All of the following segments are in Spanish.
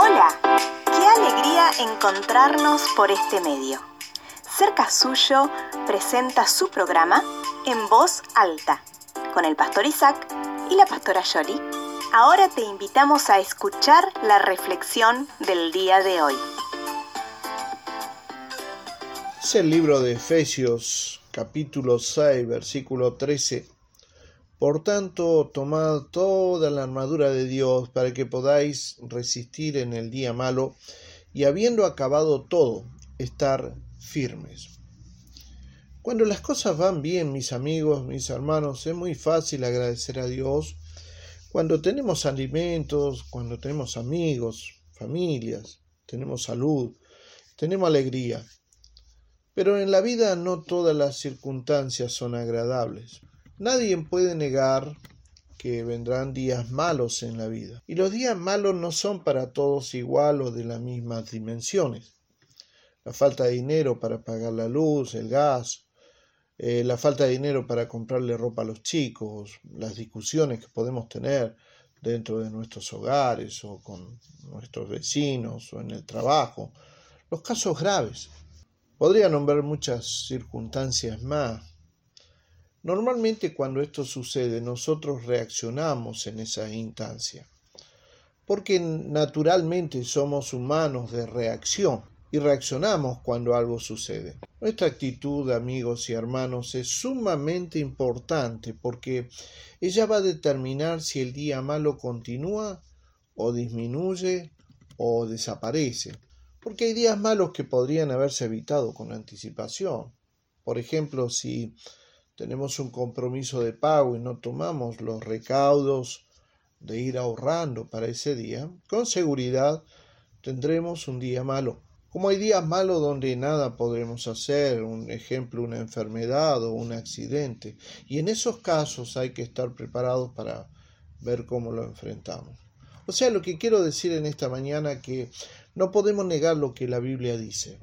Hola, qué alegría encontrarnos por este medio. Cerca Suyo presenta su programa En Voz Alta, con el pastor Isaac y la pastora Yoli. Ahora te invitamos a escuchar la reflexión del día de hoy. Es el libro de Efesios capítulo 6 versículo 13 por tanto, tomad toda la armadura de Dios para que podáis resistir en el día malo y habiendo acabado todo, estar firmes. Cuando las cosas van bien, mis amigos, mis hermanos, es muy fácil agradecer a Dios. Cuando tenemos alimentos, cuando tenemos amigos, familias, tenemos salud, tenemos alegría. Pero en la vida no todas las circunstancias son agradables. Nadie puede negar que vendrán días malos en la vida. Y los días malos no son para todos igual o de las mismas dimensiones. La falta de dinero para pagar la luz, el gas, eh, la falta de dinero para comprarle ropa a los chicos, las discusiones que podemos tener dentro de nuestros hogares o con nuestros vecinos o en el trabajo, los casos graves. Podría nombrar muchas circunstancias más Normalmente cuando esto sucede nosotros reaccionamos en esa instancia, porque naturalmente somos humanos de reacción y reaccionamos cuando algo sucede. Nuestra actitud, amigos y hermanos, es sumamente importante porque ella va a determinar si el día malo continúa o disminuye o desaparece. Porque hay días malos que podrían haberse evitado con anticipación. Por ejemplo, si tenemos un compromiso de pago y no tomamos los recaudos de ir ahorrando para ese día, con seguridad tendremos un día malo. Como hay días malos donde nada podremos hacer, un ejemplo, una enfermedad o un accidente, y en esos casos hay que estar preparados para ver cómo lo enfrentamos. O sea, lo que quiero decir en esta mañana que no podemos negar lo que la Biblia dice.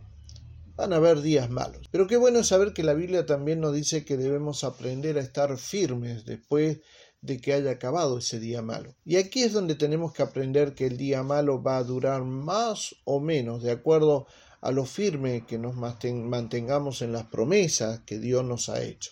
Van a haber días malos. Pero qué bueno saber que la Biblia también nos dice que debemos aprender a estar firmes después de que haya acabado ese día malo. Y aquí es donde tenemos que aprender que el día malo va a durar más o menos de acuerdo a lo firme que nos mantengamos en las promesas que Dios nos ha hecho.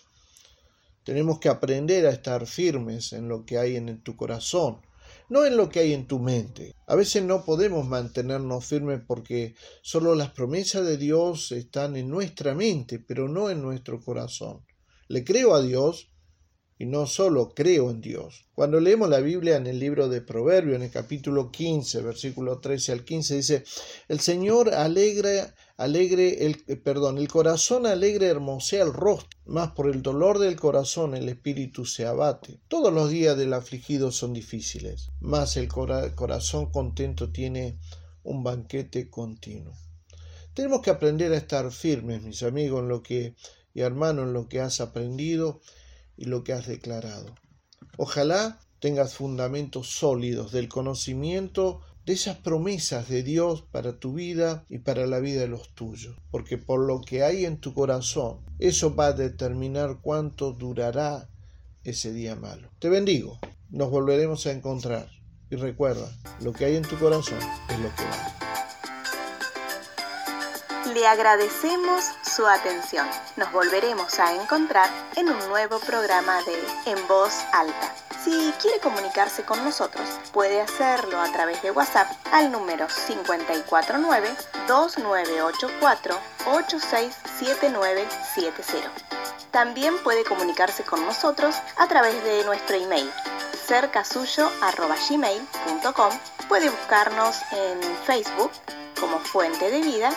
Tenemos que aprender a estar firmes en lo que hay en tu corazón, no en lo que hay en tu mente. A veces no podemos mantenernos firmes porque solo las promesas de Dios están en nuestra mente, pero no en nuestro corazón. Le creo a Dios, y no solo creo en Dios. Cuando leemos la Biblia en el libro de Proverbios, en el capítulo 15, versículo 13 al 15, dice, el Señor alegra, alegre, el, eh, perdón, el corazón alegre hermosea el rostro, mas por el dolor del corazón el espíritu se abate. Todos los días del afligido son difíciles, mas el corazón contento tiene un banquete continuo. Tenemos que aprender a estar firmes, mis amigos, en lo que, y hermanos, en lo que has aprendido, y lo que has declarado. Ojalá tengas fundamentos sólidos del conocimiento de esas promesas de Dios para tu vida y para la vida de los tuyos, porque por lo que hay en tu corazón, eso va a determinar cuánto durará ese día malo. Te bendigo, nos volveremos a encontrar y recuerda, lo que hay en tu corazón es lo que vale. Le agradecemos su atención. Nos volveremos a encontrar en un nuevo programa de En Voz Alta. Si quiere comunicarse con nosotros, puede hacerlo a través de WhatsApp al número 549-2984-867970. También puede comunicarse con nosotros a través de nuestro email cercasuyo.gmail.com Puede buscarnos en Facebook como Fuente de Vida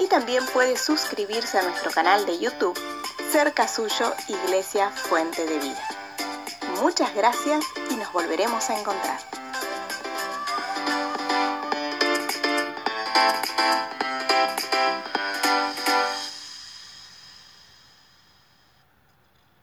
y también puede suscribirse a nuestro canal de YouTube Cerca Suyo Iglesia Fuente de Vida. Muchas gracias y nos volveremos a encontrar.